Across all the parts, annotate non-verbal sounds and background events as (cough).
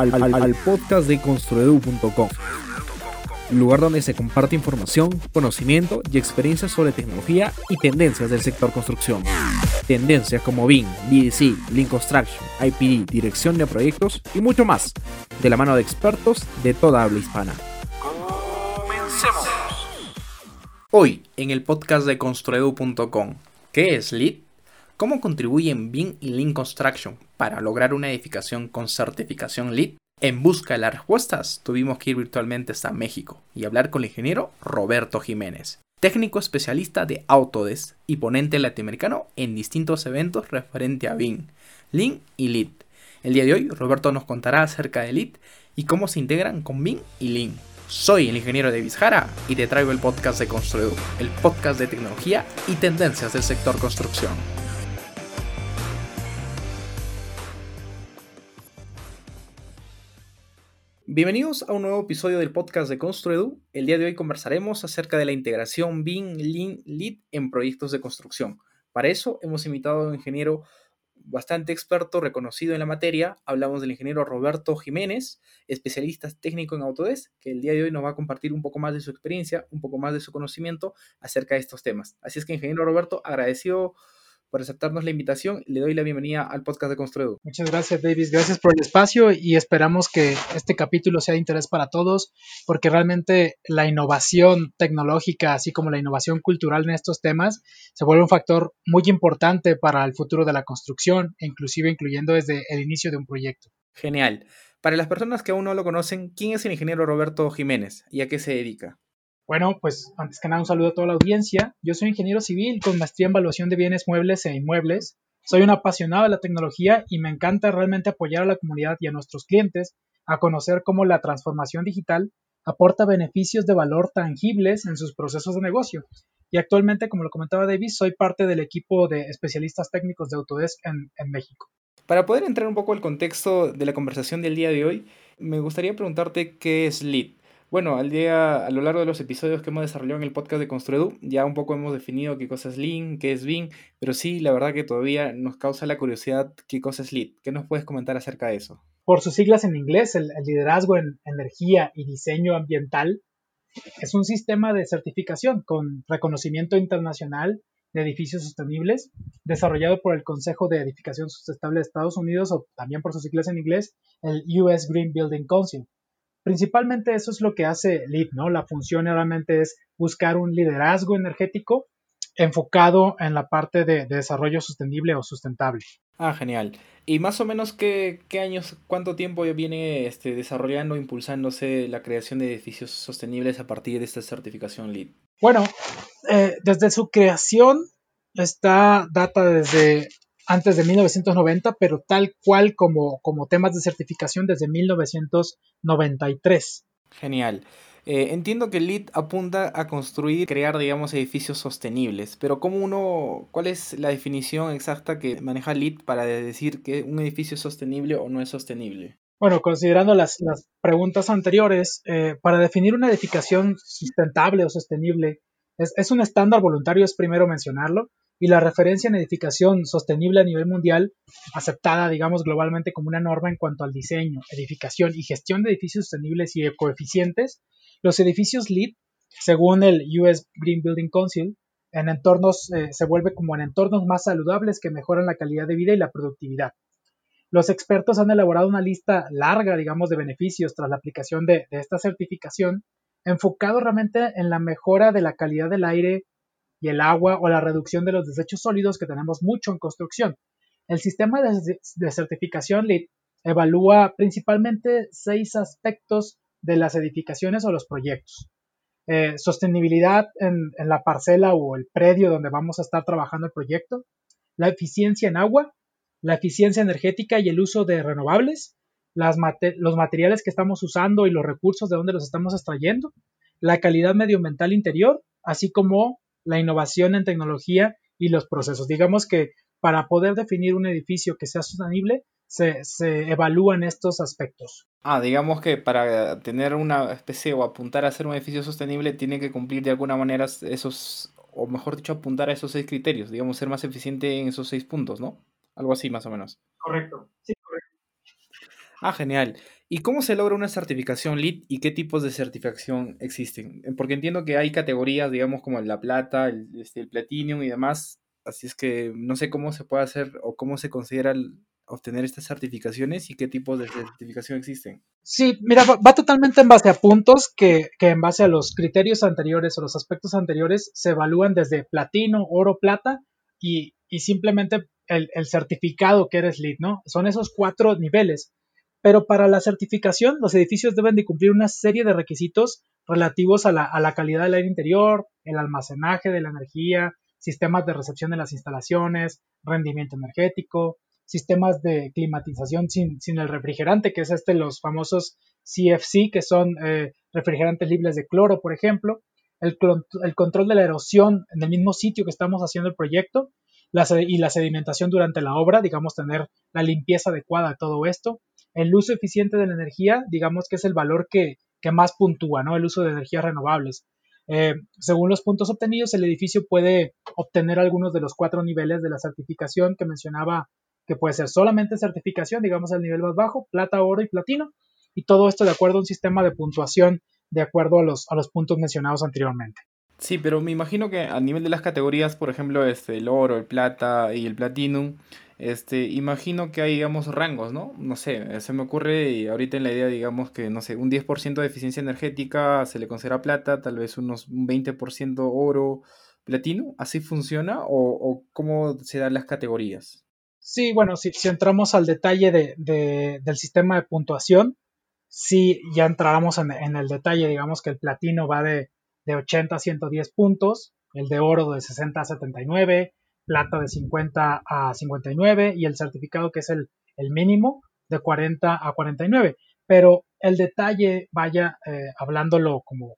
al, podcast de construedu.com, lugar donde se comparte información, conocimiento y experiencias sobre tecnología y tendencias del sector construcción. Tendencias como BIM, BDC, Lean Construction, IPD, dirección de proyectos y mucho más, de la mano de expertos de toda habla hispana. Comencemos. Hoy, en el podcast de construedu.com, ¿qué es LEED? ¿Cómo contribuyen BIM y Lean Construction para lograr una edificación con certificación LEED? En busca de las respuestas, tuvimos que ir virtualmente hasta México y hablar con el ingeniero Roberto Jiménez, técnico especialista de Autodesk y ponente latinoamericano en distintos eventos referente a BIM, Lean y LEED. El día de hoy, Roberto nos contará acerca de LEED y cómo se integran con BIM y Lean. Soy el ingeniero de Jara y te traigo el podcast de Construedu, el podcast de tecnología y tendencias del sector construcción. Bienvenidos a un nuevo episodio del podcast de Construedu. El día de hoy conversaremos acerca de la integración BIM, Lean, Lead en proyectos de construcción. Para eso hemos invitado a un ingeniero bastante experto, reconocido en la materia. Hablamos del ingeniero Roberto Jiménez, especialista técnico en Autodesk, que el día de hoy nos va a compartir un poco más de su experiencia, un poco más de su conocimiento acerca de estos temas. Así es que, ingeniero Roberto, agradecido por aceptarnos la invitación. Le doy la bienvenida al podcast de Construedu. Muchas gracias, Davis. Gracias por el espacio y esperamos que este capítulo sea de interés para todos, porque realmente la innovación tecnológica, así como la innovación cultural en estos temas, se vuelve un factor muy importante para el futuro de la construcción, inclusive incluyendo desde el inicio de un proyecto. Genial. Para las personas que aún no lo conocen, ¿quién es el ingeniero Roberto Jiménez y a qué se dedica? Bueno, pues antes que nada un saludo a toda la audiencia. Yo soy ingeniero civil con maestría en evaluación de bienes muebles e inmuebles. Soy un apasionado de la tecnología y me encanta realmente apoyar a la comunidad y a nuestros clientes a conocer cómo la transformación digital aporta beneficios de valor tangibles en sus procesos de negocio. Y actualmente, como lo comentaba David, soy parte del equipo de especialistas técnicos de Autodesk en, en México. Para poder entrar un poco al contexto de la conversación del día de hoy, me gustaría preguntarte qué es LEED. Bueno, al día, a lo largo de los episodios que hemos desarrollado en el podcast de Construedu, ya un poco hemos definido qué cosa es Lean, qué es BIM, pero sí, la verdad que todavía nos causa la curiosidad qué cosa es LEED. ¿Qué nos puedes comentar acerca de eso? Por sus siglas en inglés, el, el liderazgo en energía y diseño ambiental es un sistema de certificación con reconocimiento internacional de edificios sostenibles, desarrollado por el Consejo de Edificación Sustentable de Estados Unidos o también por sus siglas en inglés, el US Green Building Council. Principalmente eso es lo que hace LEED, ¿no? La función realmente es buscar un liderazgo energético enfocado en la parte de, de desarrollo sostenible o sustentable. Ah, genial. ¿Y más o menos qué, qué años, cuánto tiempo ya viene este, desarrollando, impulsándose la creación de edificios sostenibles a partir de esta certificación LEED? Bueno, eh, desde su creación está data desde antes de 1990, pero tal cual como, como temas de certificación desde 1993. Genial. Eh, entiendo que LEED apunta a construir, crear, digamos, edificios sostenibles, pero ¿cómo uno, cuál es la definición exacta que maneja LEED para decir que un edificio es sostenible o no es sostenible? Bueno, considerando las, las preguntas anteriores, eh, para definir una edificación sustentable o sostenible, es, es un estándar voluntario, es primero mencionarlo, y la referencia en edificación sostenible a nivel mundial, aceptada, digamos, globalmente como una norma en cuanto al diseño, edificación y gestión de edificios sostenibles y ecoeficientes, los edificios LEED, según el US Green Building Council, en entornos eh, se vuelve como en entornos más saludables que mejoran la calidad de vida y la productividad. Los expertos han elaborado una lista larga, digamos, de beneficios tras la aplicación de, de esta certificación, enfocado realmente en la mejora de la calidad del aire y el agua o la reducción de los desechos sólidos que tenemos mucho en construcción. El sistema de, certificación LEED evalúa principalmente seis aspectos de las edificaciones o los proyectos. Eh, sostenibilidad en, la parcela o el predio donde vamos a estar trabajando el proyecto, la eficiencia en agua, la eficiencia energética y el uso de renovables, los materiales que estamos usando y los recursos de donde los estamos extrayendo, la calidad medioambiental interior, así como la innovación en tecnología y los procesos. Digamos que para poder definir un edificio que sea sostenible, se, se, evalúan estos aspectos. Ah, digamos que para tener una especie o apuntar a ser un edificio sostenible tiene que cumplir de alguna manera esos, o mejor dicho, apuntar a esos seis criterios, digamos, ser más eficiente en esos seis puntos, ¿no? Algo así más o menos. Correcto, sí. Ah, genial. ¿Y cómo se logra una certificación LEED y qué tipos de certificación existen? Eh, porque entiendo que hay categorías, digamos, como la plata, el, este, platinum y demás. Así es que no sé cómo se puede hacer o cómo se considera obtener estas certificaciones y qué tipos de certificación existen. Sí, mira, va, totalmente en base a puntos que, en base a los criterios anteriores o los aspectos anteriores se evalúan desde platino, oro, plata y, simplemente el, el, certificado que eres lead, ¿no? Son esos cuatro niveles. Pero para la certificación, los edificios deben de cumplir una serie de requisitos relativos a la, a calidad del aire interior, el almacenaje de la energía, sistemas de recepción de las instalaciones, rendimiento energético, sistemas de climatización sin, el refrigerante, que es este, los famosos CFC, que son eh, refrigerantes libres de cloro, por ejemplo, el, el, control de la erosión en el mismo sitio que estamos haciendo el proyecto y la sedimentación durante la obra, digamos, tener la limpieza adecuada de todo esto, el uso eficiente de la energía, digamos que es el valor que, más puntúa, ¿no? El uso de energías renovables. Eh, según los puntos obtenidos, el edificio puede obtener algunos de los cuatro niveles de la certificación que mencionaba, que puede ser solamente certificación, digamos el nivel más bajo, plata, oro y platino, y todo esto de acuerdo a un sistema de puntuación de acuerdo a los, a los puntos mencionados anteriormente. Sí, pero me imagino que a nivel de las categorías, por ejemplo, este, el oro, el plata y el platinum, este, imagino que hay, digamos, rangos, ¿no? No sé, se me ocurre y ahorita en la idea, digamos, que, no sé, un 10% de eficiencia energética se le considera plata, tal vez unos un 20% oro, platino, ¿así funciona o, cómo se dan las categorías? Sí, bueno, si, si entramos al detalle de, del sistema de puntuación, sí, ya entramos en, en el detalle, digamos que el platino va de, de 80 a 110 puntos, el de oro de 60 a 79, plata de 50 a 59 y el certificado que es el, mínimo de 40 a 49. Pero el detalle, vaya eh, hablándolo como,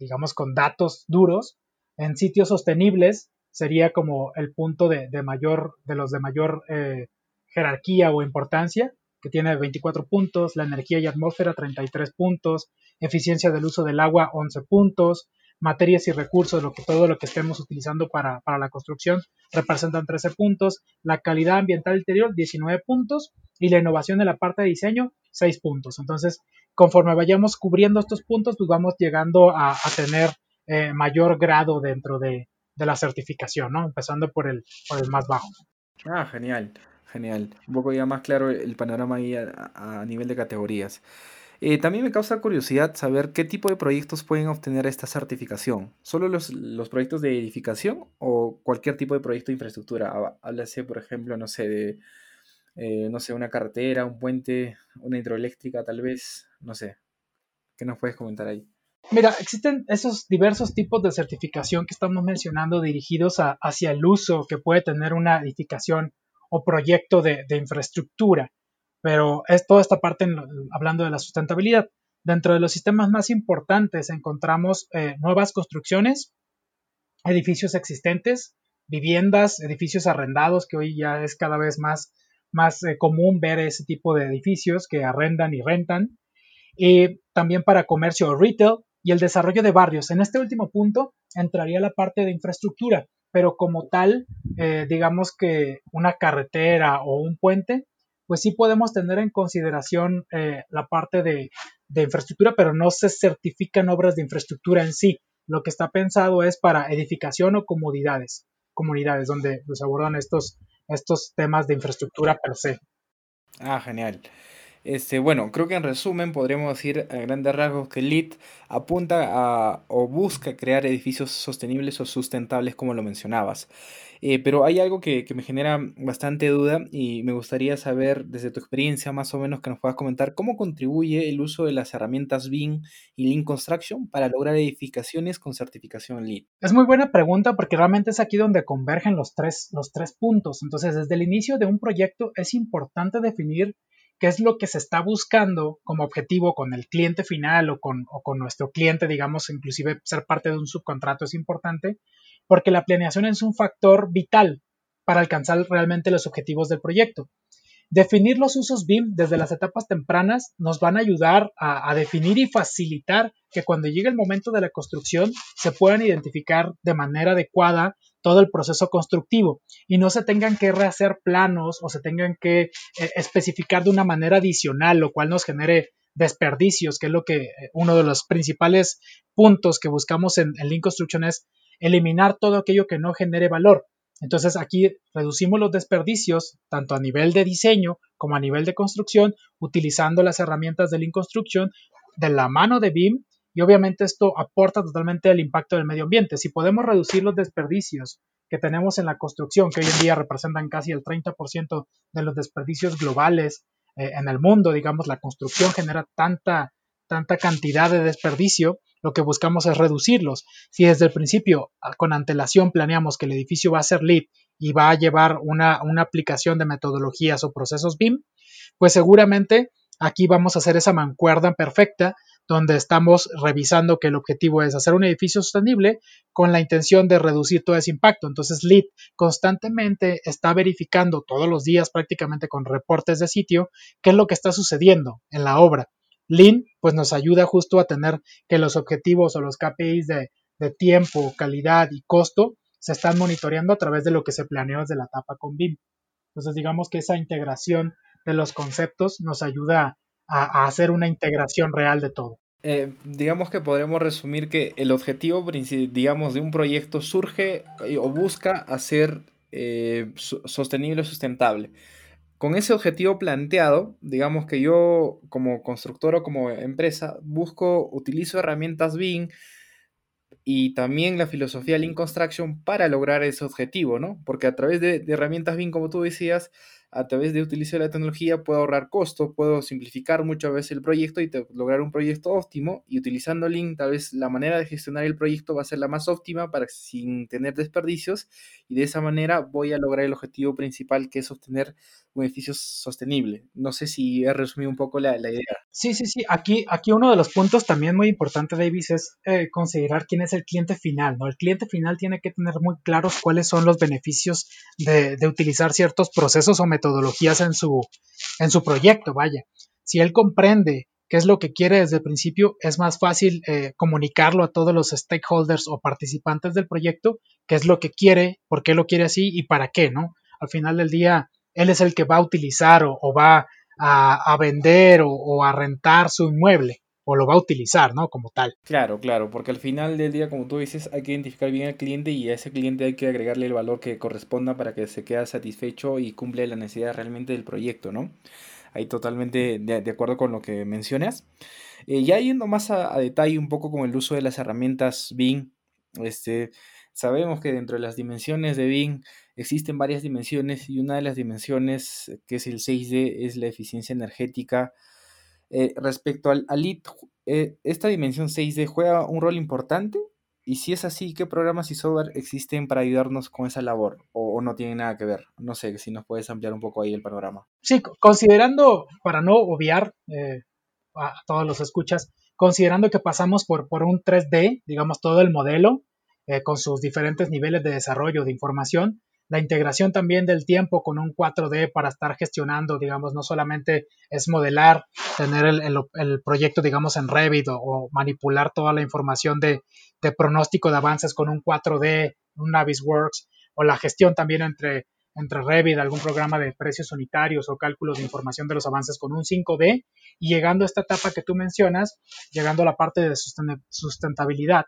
digamos, con datos duros, en sitios sostenibles sería como el punto de, mayor, de los de mayor eh, jerarquía o importancia, que tiene 24 puntos, la energía y atmósfera 33 puntos, eficiencia del uso del agua 11 puntos, materias y recursos, lo que, todo lo que estemos utilizando para, la construcción, representan 13 puntos, la calidad ambiental interior 19 puntos y la innovación de la parte de diseño 6 puntos. Entonces, conforme vayamos cubriendo estos puntos, pues vamos llegando a, tener eh, mayor grado dentro de, la certificación, ¿no? Empezando por el, por el más bajo. Ah, genial, genial. Un poco ya más claro el panorama ahí a nivel de categorías. Eh, también me causa curiosidad saber qué tipo de proyectos pueden obtener esta certificación. ¿Solo los, proyectos de edificación o cualquier tipo de proyecto de infraestructura? Háblase, por ejemplo, no sé, de eh, no sé, una carretera, un puente, una hidroeléctrica, tal vez, no sé. ¿Qué nos puedes comentar ahí? Mira, existen esos diversos tipos de certificación que estamos mencionando dirigidos hacia el uso que puede tener una edificación o proyecto de infraestructura. Pero es toda esta parte hablando de la sustentabilidad. Dentro de los sistemas más importantes encontramos eh, nuevas construcciones, edificios existentes, viviendas, edificios arrendados, que hoy ya es cada vez más, más eh, común ver ese tipo de edificios que arrendan y rentan. Y también para comercio o retail y el desarrollo de barrios. En este último punto entraría la parte de infraestructura, pero como tal, eh, digamos que una carretera o un puente pues sí podemos tener en consideración eh, la parte de, infraestructura, pero no se certifican obras de infraestructura en sí. Lo que está pensado es para edificación o comodidades, comunidades donde se abordan estos, estos temas de infraestructura per se. Ah, genial. Este, bueno, creo que en resumen podríamos decir a grandes rasgos que LEED apunta a o busca crear edificios sostenibles o sustentables como lo mencionabas. Eh, pero hay algo que, me genera bastante duda y me gustaría saber desde tu experiencia más o menos que nos puedas comentar cómo contribuye el uso de las herramientas BIM y Lean Construction para lograr edificaciones con certificación LEED. Es muy buena pregunta porque realmente es aquí donde convergen los tres, los tres puntos. Entonces, desde el inicio de un proyecto es importante definir qué es lo que se está buscando como objetivo con el cliente final o con, nuestro cliente, digamos, inclusive ser parte de un subcontrato es importante porque la planeación es un factor vital para alcanzar realmente los objetivos del proyecto. Definir los usos BIM desde las etapas tempranas nos van a ayudar a, definir y facilitar que cuando llegue el momento de la construcción se puedan identificar de manera adecuada todo el proceso constructivo y no se tengan que rehacer planos o se tengan que eh, especificar de una manera adicional, lo cual nos genere desperdicios, que es lo que eh, uno de los principales puntos que buscamos en, en Lean Construction es eliminar todo aquello que no genere valor. Entonces aquí reducimos los desperdicios tanto a nivel de diseño como a nivel de construcción utilizando las herramientas de Lean Construction de la mano de BIM y obviamente esto aporta totalmente el impacto del medio ambiente. Si podemos reducir los desperdicios que tenemos en la construcción, que hoy en día representan casi el 30% de los desperdicios globales eh, en el mundo, digamos, la construcción genera tanta, tanta cantidad de desperdicio, lo que buscamos es reducirlos. Si desde el principio, ah, con antelación, planeamos que el edificio va a ser LEED y va a llevar una, una aplicación de metodologías o procesos BIM, pues seguramente aquí vamos a hacer esa mancuerda perfecta donde estamos revisando que el objetivo es hacer un edificio sostenible con la intención de reducir todo ese impacto. Entonces, LEED constantemente está verificando todos los días prácticamente con reportes de sitio qué es lo que está sucediendo en la obra. Lean pues nos ayuda justo a tener que los objetivos o los KPIs de, tiempo, calidad y costo se están monitoreando a través de lo que se planeó desde la etapa con BIM. Entonces digamos que esa integración de los conceptos nos ayuda a, hacer una integración real de todo. Eh, digamos que podremos resumir que el objetivo, digamos, de un proyecto surge eh, o busca hacer eh, sostenible o sustentable con ese objetivo planteado, digamos que yo como constructor o como empresa busco, utilizo herramientas BIM y también la filosofía Lean Construction para lograr ese objetivo, ¿no? Porque a través de, de herramientas BIM, como tú decías, a través de utilizar la tecnología puedo ahorrar costos, puedo simplificar muchas veces el proyecto y lograr un proyecto óptimo y utilizando Lean tal vez la manera de gestionar el proyecto va a ser la más óptima para sin tener desperdicios y de esa manera voy a lograr el objetivo principal que es obtener un edificio sostenible. No sé si he resumido un poco la, idea. Sí, sí, sí. Aquí, aquí uno de los puntos también muy importante, Davis, es eh, considerar quién es el cliente final. ¿no? El cliente final tiene que tener muy claros cuáles son los beneficios de, utilizar ciertos procesos o metodologías en su, en su proyecto, vaya. Si él comprende qué es lo que quiere desde el principio, es más fácil eh, comunicarlo a todos los stakeholders o participantes del proyecto, qué es lo que quiere, por qué lo quiere así y para qué, ¿no? Al final del día, él es el que va a utilizar o, va a, vender o, a rentar su inmueble o lo va a utilizar, ¿no? Como tal. Claro, claro, porque al final del día, como tú dices, hay que identificar bien al cliente y a ese cliente hay que agregarle el valor que corresponda para que se quede satisfecho y cumple la necesidad realmente del proyecto, ¿no? Ahí totalmente de, acuerdo con lo que mencionas. Eh, ya yendo más a, detalle un poco con el uso de las herramientas BIM, este, sabemos que dentro de las dimensiones de BIM existen varias dimensiones y una de las dimensiones, que es el 6D, es la eficiencia energética eh, respecto al, al eh, ¿esta dimensión 6D juega un rol importante? Y si es así, ¿qué programas y software existen para ayudarnos con esa labor? ¿O, no tienen nada que ver? No sé, si nos puedes ampliar un poco ahí el panorama. Sí, considerando, para no obviar eh, a todos los escuchas, considerando que pasamos por, por un 3D, digamos todo el modelo, con sus diferentes niveles de desarrollo de información, la integración también del tiempo con un 4D para estar gestionando, digamos, no solamente es modelar, tener el, proyecto, digamos, en Revit o, manipular toda la información de, pronóstico de avances con un 4D, un Navisworks, o la gestión también entre, entre Revit, algún programa de precios unitarios o cálculos de información de los avances con un 5D, y llegando a esta etapa que tú mencionas, llegando a la parte de sustentabilidad,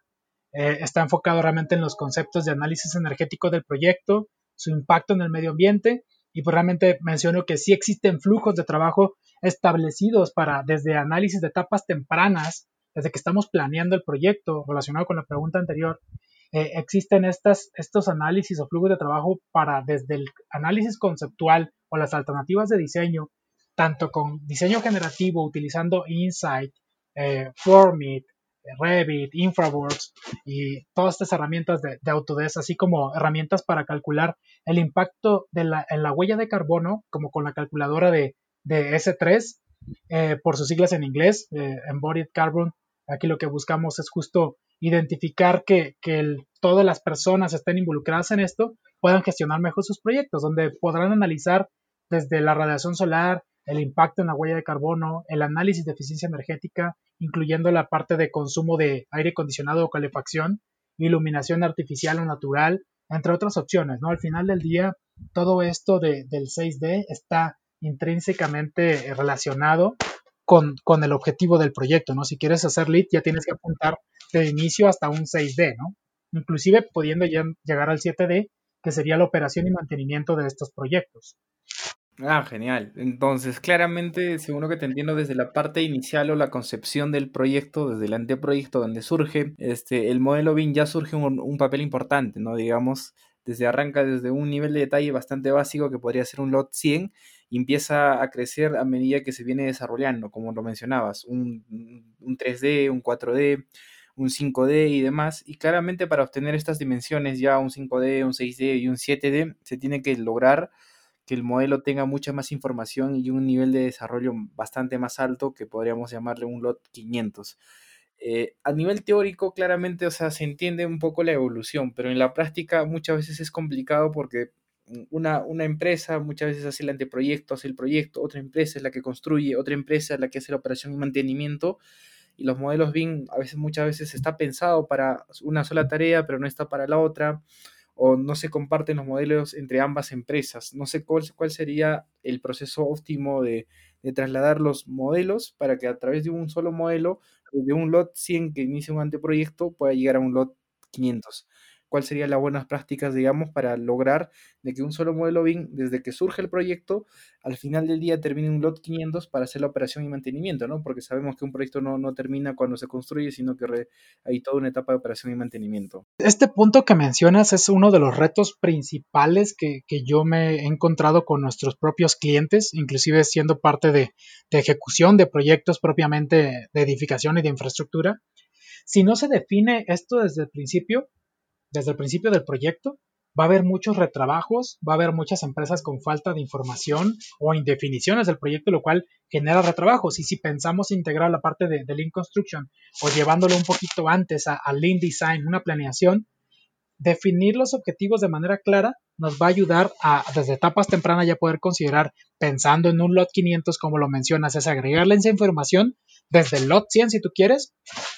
eh, está enfocado realmente en los conceptos de análisis energético del proyecto, su impacto en el medio ambiente. Y pues realmente menciono que sí existen flujos de trabajo establecidos para desde análisis de etapas tempranas, desde que estamos planeando el proyecto relacionado con la pregunta anterior, eh, existen estas, estos análisis o flujos de trabajo para desde el análisis conceptual o las alternativas de diseño, tanto con diseño generativo utilizando Insight, eh, Formit, Revit, Infraworks y todas estas herramientas de, Autodesk, así como herramientas para calcular el impacto de la, en la huella de carbono, como con la calculadora de, S3, eh, por sus siglas en inglés, eh, Embodied Carbon. Aquí lo que buscamos es justo identificar que, todas las personas estén involucradas en esto puedan gestionar mejor sus proyectos, donde podrán analizar desde la radiación solar, el impacto en la huella de carbono, el análisis de eficiencia energética, incluyendo la parte de consumo de aire acondicionado o calefacción, iluminación artificial o natural, entre otras opciones, ¿no? Al final del día, todo esto del 6D está intrínsecamente relacionado con, con, el objetivo del proyecto, ¿no? Si quieres hacer lead, ya tienes que apuntar de inicio hasta un 6D, ¿no? Inclusive pudiendo ya llegar al 7D, que sería la operación y mantenimiento de estos proyectos. Ah, genial. Entonces, claramente, según lo que te entiendo, desde la parte inicial o la concepción del proyecto, desde el anteproyecto donde surge, este, el modelo BIM ya surge un, papel importante, ¿no? Digamos, desde arranca desde un nivel de detalle bastante básico que podría ser un lot 100 y empieza a crecer a medida que se viene desarrollando, como lo mencionabas, un, un 3D, un 4D, un 5D y demás. Y claramente para obtener estas dimensiones, ya un 5D, un 6D y un 7D, se tiene que lograr que el modelo tenga mucha más información y un nivel de desarrollo bastante más alto que podríamos llamarle un lot 500. Eh, a nivel teórico, claramente, o sea, se entiende un poco la evolución, pero en la práctica muchas veces es complicado porque una, una, empresa muchas veces hace el anteproyecto, hace el proyecto, otra empresa es la que construye, otra empresa es la que hace la operación y mantenimiento, y los modelos BIM a veces, muchas veces está pensado para una sola tarea, pero no está para la otra o no se comparten los modelos entre ambas empresas. No sé cuál, cuál sería el proceso óptimo de, de, trasladar los modelos para que a través de un solo modelo, de un lot 100 que inicia un anteproyecto, pueda llegar a un lot 500 cuáles serían las buenas prácticas, digamos, para lograr de que un solo modelo BIM, desde que surge el proyecto, al final del día termine un lot 500 para hacer la operación y mantenimiento, ¿no? Porque sabemos que un proyecto no, no termina cuando se construye, sino que hay toda una etapa de operación y mantenimiento. Este punto que mencionas es uno de los retos principales que, que yo me he encontrado con nuestros propios clientes, inclusive siendo parte de, de ejecución de proyectos propiamente de edificación y de infraestructura. Si no se define esto desde el principio, desde el principio del proyecto, va a haber muchos retrabajos, va a haber muchas empresas con falta de información o indefiniciones del proyecto, lo cual genera retrabajos. Y si pensamos integrar la parte de, Lean Construction o llevándolo un poquito antes a, a Lean Design, una planeación, definir los objetivos de manera clara nos va a ayudar a desde etapas tempranas ya poder considerar pensando en un lot 500 como lo mencionas, es agregarle esa información desde el lot 100 si tú quieres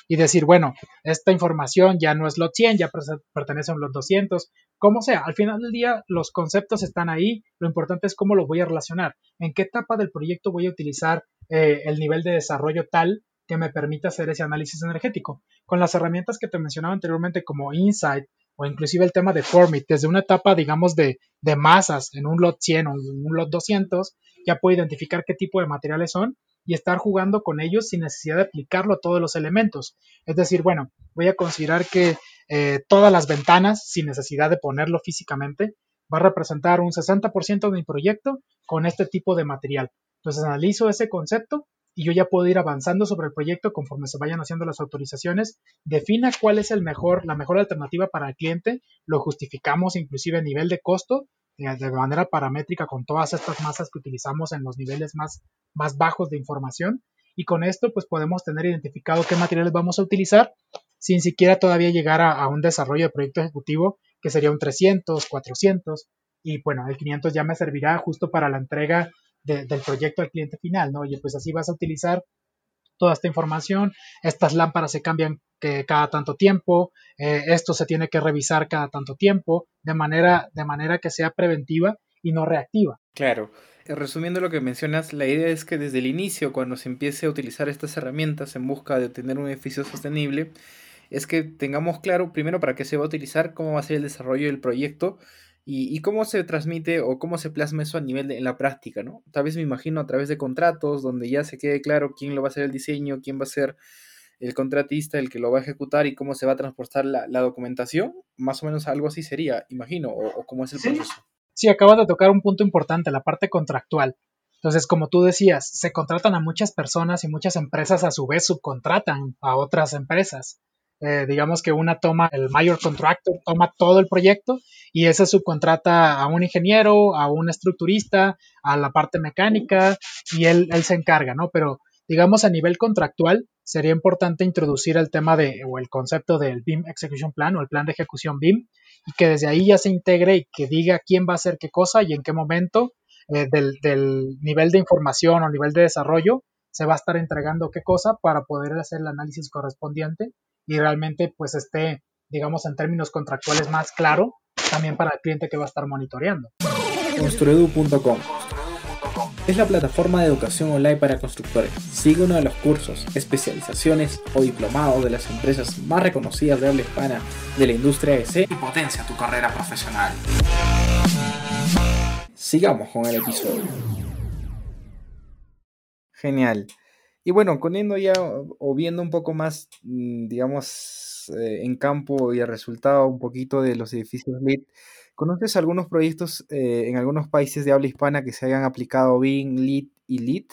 y decir, bueno, esta información ya no es lot 100, ya pertenece a un lot 200, como sea, al final del día los conceptos están ahí, lo importante es cómo lo voy a relacionar, en qué etapa del proyecto voy a utilizar eh, el nivel de desarrollo tal que me permita hacer ese análisis energético. Con las herramientas que te mencionaba anteriormente como Insight, o inclusive el tema de Formit, desde una etapa, digamos, de, de masas en un lot 100 o en un lot 200, ya puedo identificar qué tipo de materiales son y estar jugando con ellos sin necesidad de aplicarlo a todos los elementos. Es decir, bueno, voy a considerar que eh, todas las ventanas, sin necesidad de ponerlo físicamente, va a representar un 60% de mi proyecto con este tipo de material. Entonces analizo ese concepto y yo ya puedo ir avanzando sobre el proyecto conforme se vayan haciendo las autorizaciones, defina cuál es el mejor, la mejor alternativa para el cliente, lo justificamos inclusive a nivel de costo, de manera paramétrica con todas estas masas que utilizamos en los niveles más, más bajos de información y con esto pues podemos tener identificado qué materiales vamos a utilizar sin siquiera todavía llegar a, un desarrollo de proyecto ejecutivo que sería un 300, 400 y bueno, el 500 ya me servirá justo para la entrega del proyecto al cliente final, ¿no? Oye, pues así vas a utilizar toda esta información, estas lámparas se cambian cada tanto tiempo, eh, esto se tiene que revisar cada tanto tiempo, de manera, de manera que sea preventiva y no reactiva. Claro. Eh, resumiendo lo que mencionas, la idea es que desde el inicio, cuando se empiece a utilizar estas herramientas en busca de obtener un edificio sostenible, es que tengamos claro primero para qué se va a utilizar, cómo va a ser el desarrollo del proyecto y, cómo se transmite o cómo se plasma eso a nivel de, en la práctica, ¿no? Tal vez me imagino a través de contratos, donde ya se quede claro quién lo va a hacer el diseño, quién va a ser el contratista, el que lo va a ejecutar y cómo se va a transportar la, documentación. Más o menos algo así sería, imagino, o, cómo es el proceso. Sí, acabas de tocar un punto importante, la parte contractual. Entonces, como tú decías, se contratan a muchas personas y muchas empresas a su vez subcontratan a otras empresas. Eh, digamos que una toma, el mayor contractor toma todo el proyecto y ese subcontrata a un ingeniero, a un estructurista, a la parte mecánica y él, él se encarga, ¿no? Pero digamos a nivel contractual sería importante introducir el tema de o el concepto del BIM Execution Plan o el plan de ejecución BIM y que desde ahí ya se integre y que diga quién va a hacer qué cosa y en qué momento eh, del, del nivel de información o nivel de desarrollo se va a estar entregando qué cosa para poder hacer el análisis correspondiente y realmente pues esté, digamos, en términos contractuales más claro también para el cliente que va a estar monitoreando. Construedu.com es la plataforma de educación online para constructores. Sigue uno de los cursos, especializaciones o diplomados de las empresas más reconocidas de habla hispana de la industria EC y potencia tu carrera profesional. Sigamos con el episodio. Genial. Y bueno, poniendo ya o viendo un poco más, mm, digamos, eh, en campo y el resultado un poquito de los edificios LEED, ¿conoces algunos proyectos eh, en algunos países de habla hispana que se hayan aplicado BIM, LEED y LEED?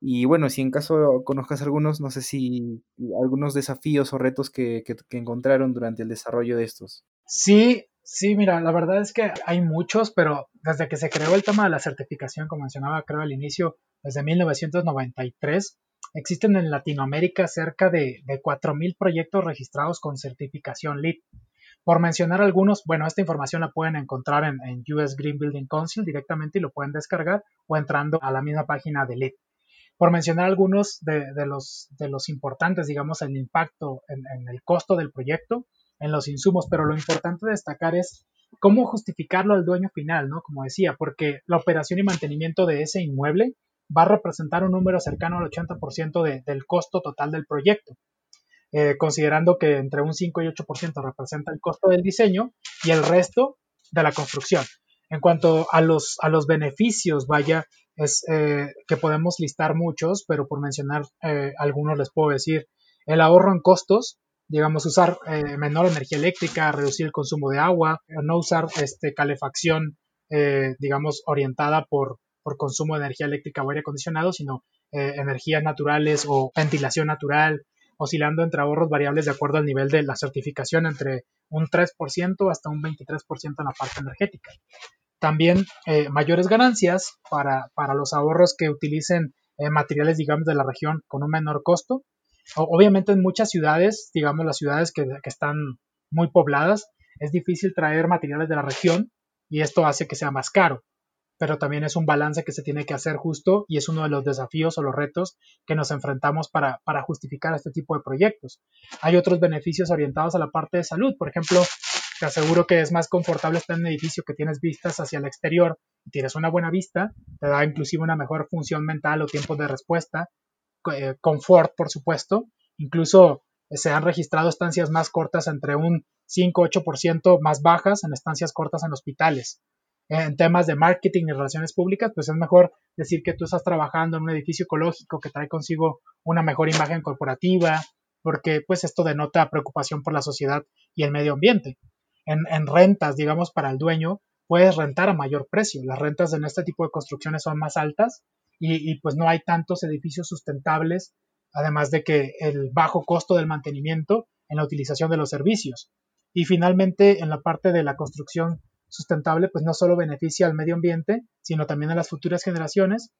Y bueno, si en caso conozcas algunos, no sé si algunos desafíos o retos que, que encontraron durante el desarrollo de estos. Sí, sí, mira, la verdad es que hay muchos, pero desde que se creó el tema de la certificación, como mencionaba, creo al inicio, desde 1993, existen en Latinoamérica cerca de, de 4.000 proyectos registrados con certificación LEED. Por mencionar algunos, bueno, esta información la pueden encontrar en, US Green Building Council directamente y lo pueden descargar o entrando a la misma página de LEED. Por mencionar algunos de, los, de los importantes, digamos, el impacto en, en el costo del proyecto, en los insumos, pero lo importante de destacar es cómo justificarlo al dueño final, ¿no? Como decía, porque la operación y mantenimiento de ese inmueble va a representar un número cercano al 80% del costo total del proyecto, eh, considerando que entre un 5 y 8% representa el costo del diseño y el resto de la construcción. En cuanto a los, a los beneficios, vaya, es eh, que podemos listar muchos, pero por mencionar eh, algunos les puedo decir el ahorro en costos, digamos, usar menor energía eléctrica, reducir el consumo de agua, no usar este, calefacción, digamos, orientada por, por consumo de energía eléctrica o aire acondicionado, sino eh, energías naturales o ventilación natural, oscilando entre ahorros variables de acuerdo al nivel de la certificación entre un 3% hasta un 23% en la parte energética. También eh, mayores ganancias para, los ahorros que utilicen eh, materiales, digamos, de la región con un menor costo. Obviamente en muchas ciudades, digamos las ciudades que, están muy pobladas, es difícil traer materiales de la región y esto hace que sea más caro pero también es un balance que se tiene que hacer justo y es uno de los desafíos o los retos que nos enfrentamos para, justificar este tipo de proyectos. Hay otros beneficios orientados a la parte de salud, por ejemplo, te aseguro que es más confortable estar en un edificio que tienes vistas hacia el exterior y tienes una buena vista, te da inclusive una mejor función mental o tiempos de respuesta, confort, por supuesto, incluso se han registrado estancias más cortas entre un 5-8% más bajas en estancias cortas en hospitales en temas de marketing y relaciones públicas, pues es mejor decir que tú estás trabajando en un edificio ecológico que trae consigo una mejor imagen corporativa, porque pues esto denota preocupación por la sociedad y el medio ambiente. En, rentas, digamos, para el dueño, puedes rentar a mayor precio. Las rentas en este tipo de construcciones son más altas y, pues no hay tantos edificios sustentables, además de que el bajo costo del mantenimiento en la utilización de los servicios. Y finalmente, en la parte de la construcción sustentable pues no solo beneficia al medio ambiente, sino también a las futuras generaciones.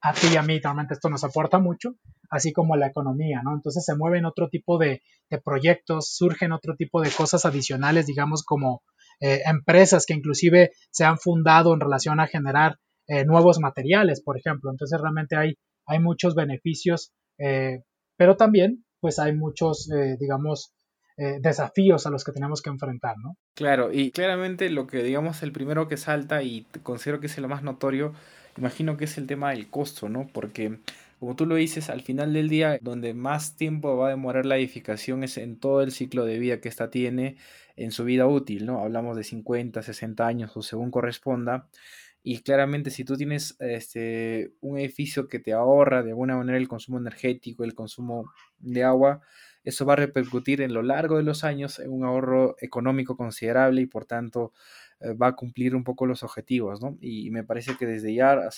A ti y a mí realmente esto nos aporta mucho, así como a la economía, ¿no? Entonces se mueven otro tipo de, proyectos, surgen otro tipo de cosas adicionales, digamos como eh, empresas que inclusive se han fundado en relación a generar eh, nuevos materiales, por ejemplo. Entonces realmente hay, hay muchos beneficios, eh, pero también pues hay muchos, digamos, eh, desafíos a los que tenemos que enfrentar, ¿no? Claro, y claramente lo que digamos el primero que salta y considero que es el más notorio, imagino que es el tema del costo, ¿no? Porque como tú lo dices, al final del día, donde más tiempo va a demorar la edificación es en todo el ciclo de vida que ésta tiene en su vida útil, ¿no? Hablamos de 50, 60 años o según corresponda. Y claramente si tú tienes este, un edificio que te ahorra de alguna manera el consumo energético, el consumo de agua, eso va a repercutir en lo largo de los años en un ahorro económico considerable y por tanto eh, va a cumplir un poco los objetivos, ¿no? Y me parece que desde ya, o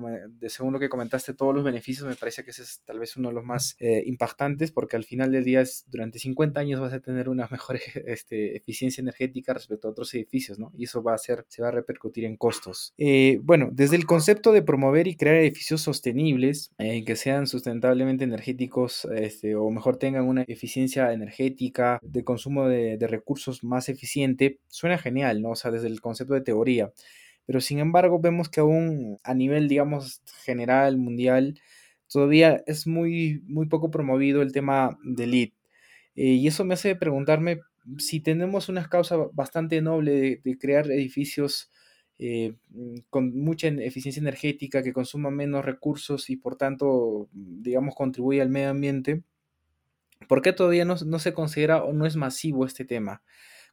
de según lo que comentaste, todos los beneficios, me parece que ese es tal vez uno de los más eh, impactantes, porque al final del día durante 50 años vas a tener una mejor (laughs) este, eficiencia energética respecto a otros edificios, ¿no? Y eso va a ser, se va a repercutir en costos. Eh, bueno, desde el concepto de promover y crear edificios sostenibles, que sean sustentablemente energéticos, este, o mejor tengan una eficiencia energética de consumo de, de recursos más eficiente, suena genial ¿no? O sea, desde el concepto de teoría. Pero sin embargo, vemos que aún a nivel, digamos, general, mundial, todavía es muy, muy poco promovido el tema del lead. Eh, y eso me hace preguntarme si tenemos una causa bastante noble de, crear edificios eh, con mucha eficiencia energética, que consuman menos recursos y por tanto, digamos, contribuye al medio ambiente, ¿por qué todavía no, no se considera o no es masivo este tema?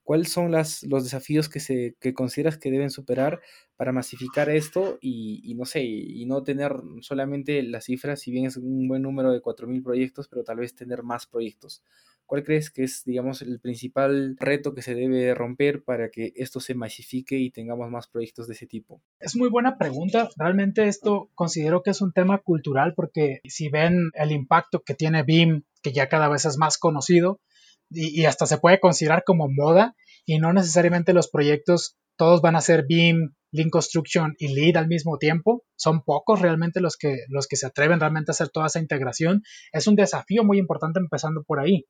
¿Cuáles son las, los desafíos que, se, que consideras que deben superar para masificar esto y, no sé, y no tener solamente las cifras, si bien es un buen número de 4.000 proyectos, pero tal vez tener más proyectos? ¿Cuál crees que es, digamos, el principal reto que se debe romper para que esto se masifique y tengamos más proyectos de ese tipo? Es muy buena pregunta. Realmente esto considero que es un tema cultural porque si ven el impacto que tiene BIM, que ya cada vez es más conocido, y, hasta se puede considerar como moda y no necesariamente los proyectos todos van a ser BIM, Lean Construction y Lead al mismo tiempo. Son pocos realmente los que, los que se atreven realmente a hacer toda esa integración. Es un desafío muy importante empezando por ahí.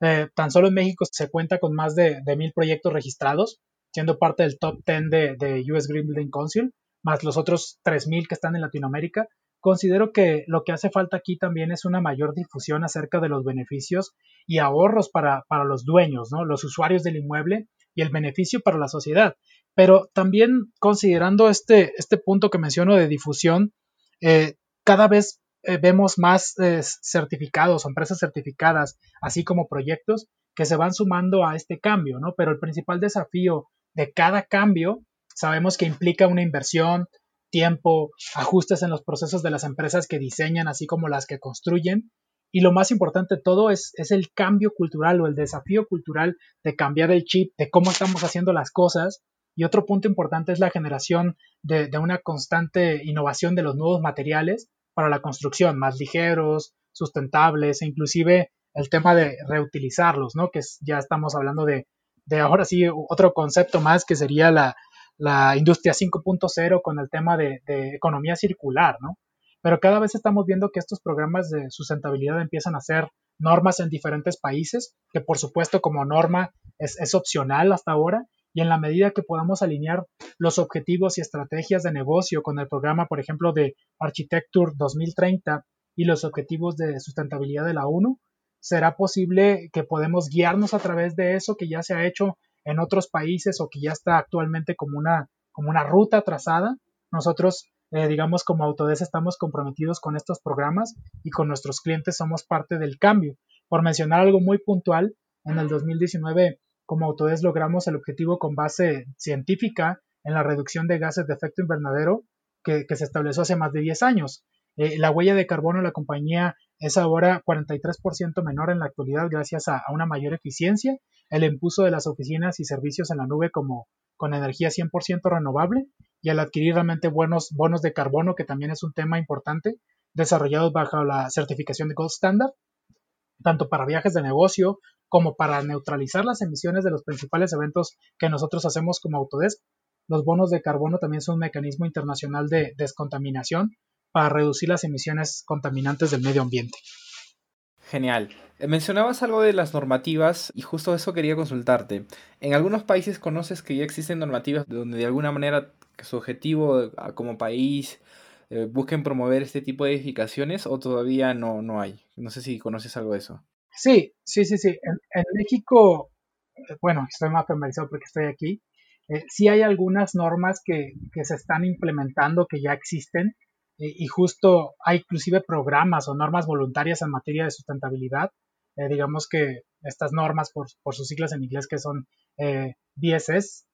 Eh, tan solo en México se cuenta con más de, mil proyectos registrados, siendo parte del top 10 de, de US Green Building Council, más los otros 3.000 que están en Latinoamérica. Considero que lo que hace falta aquí también es una mayor difusión acerca de los beneficios y ahorros para, los dueños, ¿no? los usuarios del inmueble y el beneficio para la sociedad. Pero también considerando este, este punto que menciono de difusión, eh, cada vez eh, vemos más eh, certificados empresas certificadas, así como proyectos que se van sumando a este cambio, ¿no? Pero el principal desafío de cada cambio sabemos que implica una inversión, tiempo, ajustes en los procesos de las empresas que diseñan, así como las que construyen. Y lo más importante de todo es, es el cambio cultural o el desafío cultural de cambiar el chip, de cómo estamos haciendo las cosas. Y otro punto importante es la generación de, una constante innovación de los nuevos materiales para la construcción, más ligeros, sustentables e inclusive el tema de reutilizarlos, ¿no? Que ya estamos hablando de, de ahora sí otro concepto más que sería la, la industria 5.0 con el tema de, economía circular, ¿no? Pero cada vez estamos viendo que estos programas de sustentabilidad empiezan a ser normas en diferentes países, que por supuesto como norma es, es opcional hasta ahora, y en la medida que podamos alinear los objetivos y estrategias de negocio con el programa, por ejemplo, de Architecture 2030 y los objetivos de sustentabilidad de la ONU, será posible que podemos guiarnos a través de eso que ya se ha hecho en otros países o que ya está actualmente como una, como una ruta trazada. Nosotros, eh, digamos, como Autodesk estamos comprometidos con estos programas y con nuestros clientes somos parte del cambio. Por mencionar algo muy puntual, en el 2019, como Autodesk logramos el objetivo con base científica en la reducción de gases de efecto invernadero que, se estableció hace más de 10 años. Eh, la huella de carbono de la compañía es ahora 43% menor en la actualidad gracias a, una mayor eficiencia, el impulso de las oficinas y servicios en la nube como con energía 100% renovable y al adquirir realmente buenos bonos de carbono, que también es un tema importante, desarrollados bajo la certificación de Gold Standard, tanto para viajes de negocio como para neutralizar las emisiones de los principales eventos que nosotros hacemos como Autodesk. Los bonos de carbono también son un mecanismo internacional de descontaminación para reducir las emisiones contaminantes del medio ambiente. Genial. Eh, mencionabas algo de las normativas y justo eso quería consultarte. ¿En algunos países conoces que ya existen normativas donde de alguna manera su objetivo como país eh, busquen promover este tipo de edificaciones o todavía no, no hay? No sé si conoces algo de eso. Sí, sí, sí, sí. En, México, eh, bueno, estoy más familiarizado porque estoy aquí. sí hay algunas normas que, que se están implementando, que ya existen, y justo hay inclusive programas o normas voluntarias en materia de sustentabilidad. Eh, digamos que estas normas, por, sus siglas en inglés, que son eh, BSS,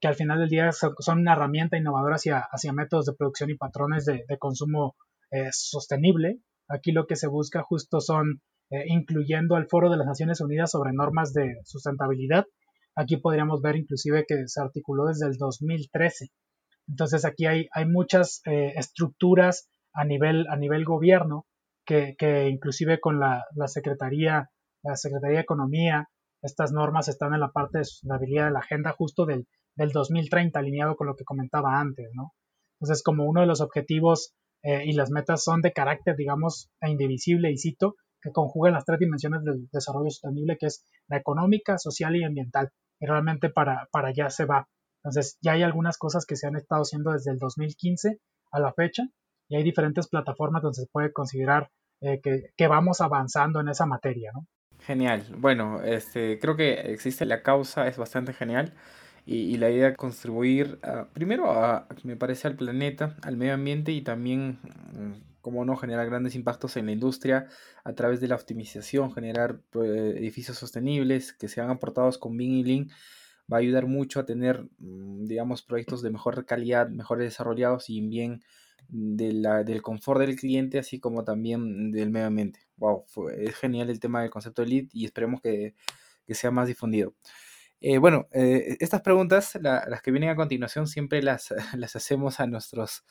que al final del día son, una herramienta innovadora hacia, hacia métodos de producción y patrones de, consumo eh, sostenible. Aquí lo que se busca justo son incluyendo al Foro de las Naciones Unidas sobre normas de sustentabilidad. Aquí podríamos ver inclusive que se articuló desde el 2013 entonces aquí hay, muchas eh, estructuras a nivel, a nivel gobierno que, inclusive con la, la, Secretaría, la Secretaría de Economía, estas normas están en la parte de sustentabilidad de la agenda justo del, del 2030, alineado con lo que comentaba antes, ¿no? Entonces, como uno de los objetivos eh, y las metas son de carácter, digamos, e indivisible, y cito, que conjugan las tres dimensiones del desarrollo sostenible, que es la económica, social y ambiental. Y realmente para, para allá se va. Entonces, ya hay algunas cosas que se han estado haciendo desde el 2015 a la fecha y hay diferentes plataformas donde se puede considerar eh, que, vamos avanzando en esa materia, ¿no? Genial. Bueno, este, creo que existe la causa, es bastante genial. Y, la idea de contribuir primero a, me parece, al planeta, al medio ambiente y también, mm, como no, generar grandes impactos en la industria a través de la optimización, generar pues, edificios sostenibles que sean aportados con Bing y Lean va a ayudar mucho a tener, mm, digamos, proyectos de mejor calidad, mejores desarrollados y bien de del confort del cliente, así como también del medio ambiente. Wow, es genial el tema del concepto de lead y esperemos que, que sea más difundido. Eh, bueno, eh, estas preguntas, las que vienen a continuación, siempre las, (laughs) las hacemos a nuestros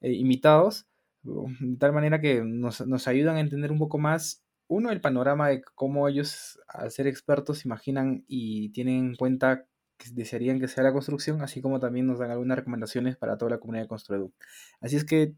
eh, invitados, de tal manera que nos, nos, ayudan a entender un poco más, uno, el panorama de cómo ellos, al ser expertos, imaginan y tienen en cuenta que desearían que sea la construcción, así como también nos dan algunas recomendaciones para toda la comunidad de Construedu. Así es que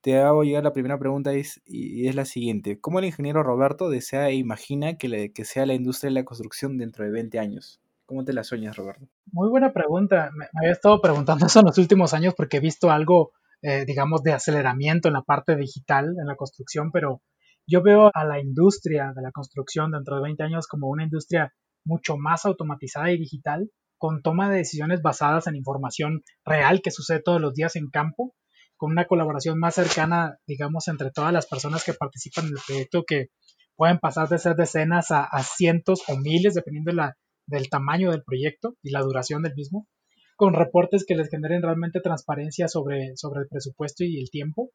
te hago llegar la primera pregunta es, y es la siguiente. ¿Cómo el ingeniero Roberto desea e imagina que, que sea la industria de la construcción dentro de 20 años? ¿Cómo te la sueñas, Roberto? Muy buena pregunta. Me, había estado preguntando (laughs) eso en los últimos años porque he visto algo, eh, digamos, de aceleramiento en la parte digital, en la construcción, pero yo veo a la industria de la construcción dentro de 20 años como una industria mucho más automatizada y digital, con toma de decisiones basadas en información real que sucede todos los días en campo, con una colaboración más cercana, digamos, entre todas las personas que participan en el proyecto, que pueden pasar de ser decenas a, cientos o miles, dependiendo del tamaño del proyecto y la duración del mismo, con reportes que les generen realmente transparencia sobre, sobre el presupuesto y el tiempo,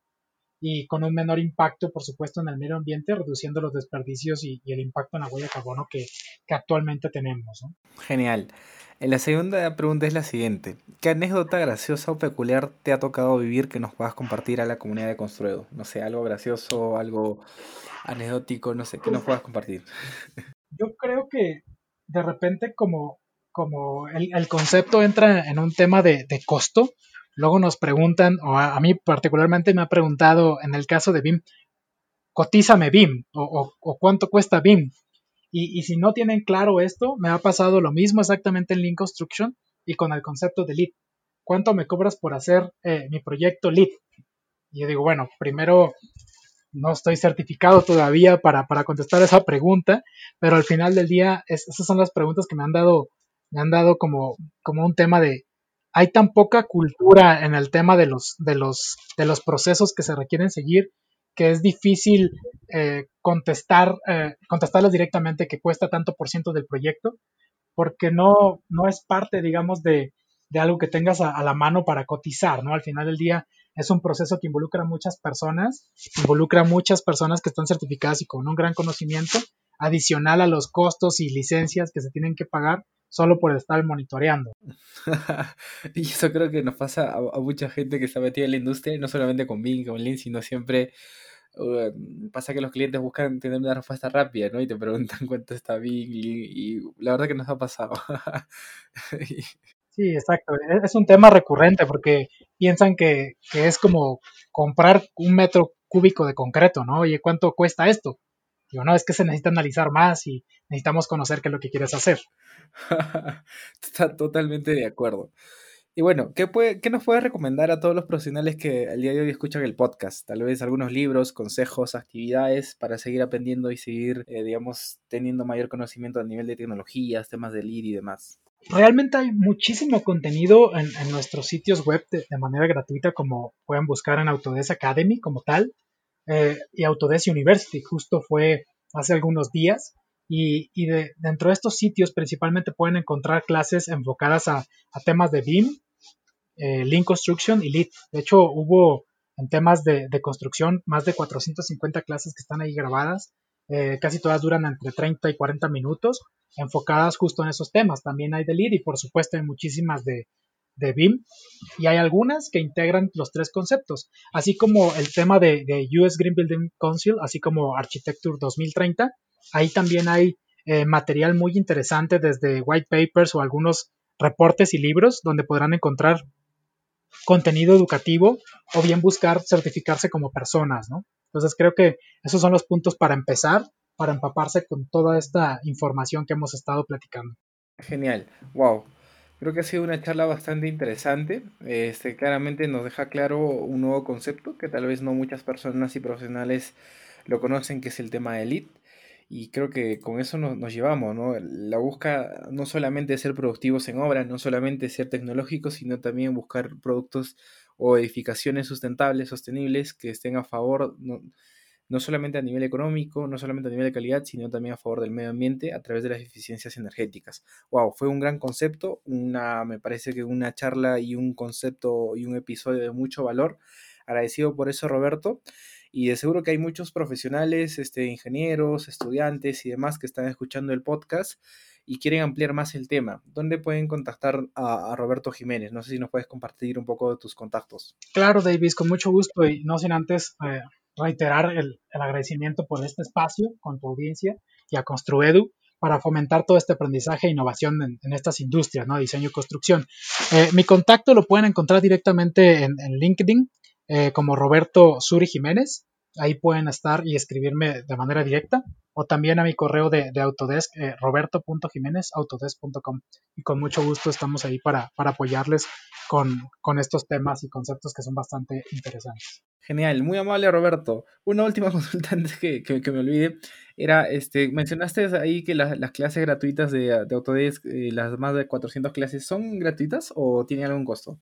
y con un menor impacto, por supuesto, en el medio ambiente, reduciendo los desperdicios y, el impacto en la huella de carbono que, actualmente tenemos. Genial. La segunda pregunta es la siguiente. ¿Qué anécdota graciosa o peculiar te ha tocado vivir que nos puedas compartir a la comunidad de Construedo? No sé, algo gracioso, algo anecdótico, no sé, que nos puedas compartir. (laughs) Yo creo que de repente como, como el, concepto entra en un tema de, costo, luego nos preguntan, o a, mí particularmente me ha preguntado en el caso de BIM, cotízame BIM o, cuánto cuesta BIM. Y, si no tienen claro esto, me ha pasado lo mismo exactamente en Lean Construction y con el concepto de lead. ¿Cuánto me cobras por hacer eh, mi proyecto lead? Y yo digo, bueno, primero no estoy certificado todavía para, contestar esa pregunta, pero al final del día esas son las preguntas que me han dado, me han dado como, como un tema de, hay tan poca cultura en el tema de los, de los, de los procesos que se requieren seguir que es difícil eh, contestar, eh, contestarles directamente que cuesta tanto por ciento del proyecto, porque no, no es parte, digamos, de, de algo que tengas a, a, la mano para cotizar, ¿no? Al final del día es un proceso que involucra a muchas personas, involucra a muchas personas que están certificadas y con un gran conocimiento, adicional a los costos y licencias que se tienen que pagar solo por estar monitoreando. (laughs) y eso creo que nos pasa a, mucha gente que está metida en la industria, no solamente con Bing, con Lean, sino siempre uh, pasa que los clientes buscan tener una respuesta rápida, ¿no? Y te preguntan (laughs) cuánto está Bing, y la verdad que nos ha pasado. (laughs) Sí, exacto. E-, es un tema recurrente porque piensan que, es como comprar un metro cúbico de concreto, ¿no? Oye, ¿cuánto cuesta esto? Digo, no, es que se necesita analizar más y necesitamos conocer qué es lo que quieres hacer. (laughs) Está totalmente de acuerdo. Y bueno, ¿qué, puede, ¿qué nos puedes recomendar a todos los profesionales que al día de hoy escuchan el podcast? Tal vez algunos libros, consejos, actividades para seguir aprendiendo y seguir, eh, digamos, teniendo mayor conocimiento a nivel de tecnologías, temas de lead y demás. Realmente hay muchísimo contenido en, nuestros sitios web de, manera gratuita, como pueden buscar en Autodesk Academy como tal, eh, y Autodesk University, justo fue hace algunos días. Y, dentro de estos sitios principalmente pueden encontrar clases enfocadas a, temas de BIM, eh, Lean Construction y Lead. De hecho, hubo en temas de, de, construcción más de 450 clases que están ahí grabadas. Eh, casi todas duran entre 30 y 40 minutos enfocadas justo en esos temas. También hay de lead y por supuesto hay muchísimas de, de BIM y hay algunas que integran los tres conceptos, así como el tema de, US Green Building Council, así como Architecture 2030. Ahí también hay eh, material muy interesante desde white papers o algunos reportes y libros donde podrán encontrar contenido educativo o bien buscar certificarse como personas, ¿no? Entonces creo que esos son los puntos para empezar para empaparse con toda esta información que hemos estado platicando. Genial, wow. Creo que ha sido una charla bastante interesante. Este, claramente nos deja claro un nuevo concepto que tal vez no muchas personas y profesionales lo conocen, que es el tema de elite. Y creo que con eso nos, nos, llevamos, ¿no? La busca no solamente ser productivos en obra, no solamente ser tecnológicos, sino también buscar productos o edificaciones sustentables, sostenibles, que estén a favor, no, no solamente a nivel económico, no solamente a nivel de calidad, sino también a favor del medio ambiente a través de las eficiencias energéticas. Wow, fue un gran concepto, una, me parece que una charla y un concepto y un episodio de mucho valor. Agradecido por eso, Roberto. Y de seguro que hay muchos profesionales, este, ingenieros, estudiantes y demás que están escuchando el podcast y quieren ampliar más el tema. ¿Dónde pueden contactar a, Roberto Jiménez? No sé si nos puedes compartir un poco de tus contactos. Claro, Davis, con mucho gusto y no sin antes eh, reiterar el, agradecimiento por este espacio con tu audiencia y a Construedu para fomentar todo este aprendizaje e innovación en, estas industrias, ¿no? Diseño y construcción. Eh, mi contacto lo pueden encontrar directamente en, LinkedIn eh, como Roberto Suri Jiménez. Ahí pueden estar y escribirme de manera directa o también a mi correo de, Autodesk, eh. Y con mucho gusto estamos ahí para, para apoyarles con, con estos temas y conceptos que son bastante interesantes. Genial, muy amable Roberto. Una última (laughs) consulta antes que, que, me olvide. Era, este, mencionaste ahí que las clases gratuitas de, de Autodesk, eh, las más de 400 clases, ¿son gratuitas o tienen algún costo?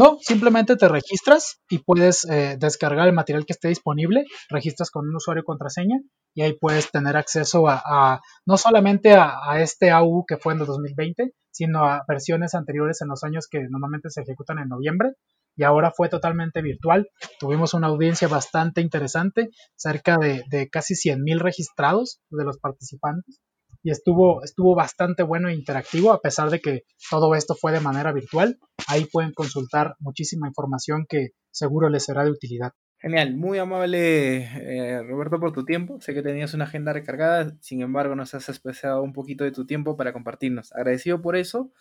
No, simplemente te registras y puedes eh, descargar el material que esté disponible, registras con un usuario y contraseña y ahí puedes tener acceso a, no solamente a, este AU que fue en el 2020, sino a versiones anteriores en los años que normalmente se ejecutan en noviembre y ahora fue totalmente virtual. Tuvimos una audiencia bastante interesante, cerca de, de casi 100.000 registrados de los participantes y estuvo, estuvo bastante bueno e interactivo a pesar de que todo esto fue de manera virtual. Ahí pueden consultar muchísima información que seguro les será de utilidad. Genial, muy amable eh, Roberto por tu tiempo. Sé que tenías una agenda recargada, sin embargo nos has expresado un poquito de tu tiempo para compartirnos. Agradecido por eso.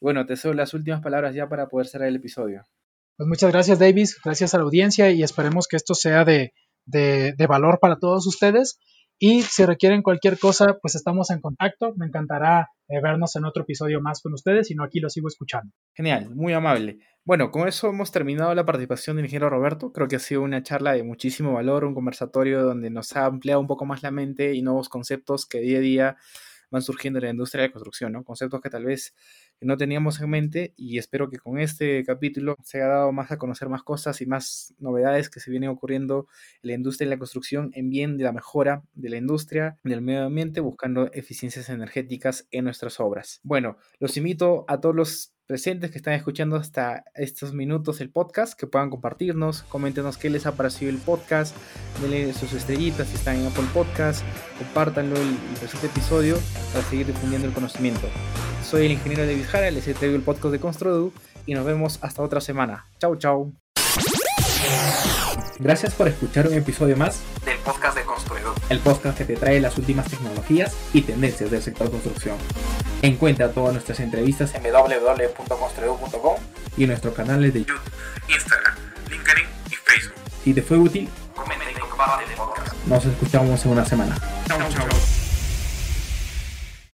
Y bueno, te cedo las últimas palabras ya para poder cerrar el episodio. Pues muchas gracias Davis, gracias a la audiencia y esperemos que esto sea de, de, de valor para todos ustedes y si requieren cualquier cosa, pues estamos en contacto. Me encantará eh, vernos en otro episodio más con ustedes, y no aquí lo sigo escuchando. Genial, muy amable. Bueno, con eso hemos terminado la participación del ingeniero Roberto. Creo que ha sido una charla de muchísimo valor, un conversatorio donde nos ha ampliado un poco más la mente y nuevos conceptos que día a día van surgiendo en la industria de la construcción, ¿no? Conceptos que tal vez no teníamos en mente y espero que con este capítulo se haya dado más a conocer más cosas y más novedades que se vienen ocurriendo en la industria de la construcción en bien de la mejora de la industria, del medio ambiente, buscando eficiencias energéticas en nuestras obras. Bueno, los invito a todos los presentes que están escuchando hasta estos minutos el podcast, que puedan compartirnos, coméntenos qué les ha parecido el podcast, denle sus estrellitas si están en Apple Podcast, compártanlo el, presente episodio para seguir difundiendo el conocimiento. Soy el ingeniero David Jara, les he el podcast de Construdu y nos vemos hasta otra semana. Chau, chau. Gracias por escuchar un episodio más del podcast de Construedo, el podcast que te trae las últimas tecnologías y tendencias del sector construcción. Encuentra todas nuestras entrevistas en www.construedo.com y en nuestros canales de YouTube, Instagram, LinkedIn y Facebook. Si te fue útil, comenta y comparte el podcast. Nos escuchamos en una semana. Chao, chao.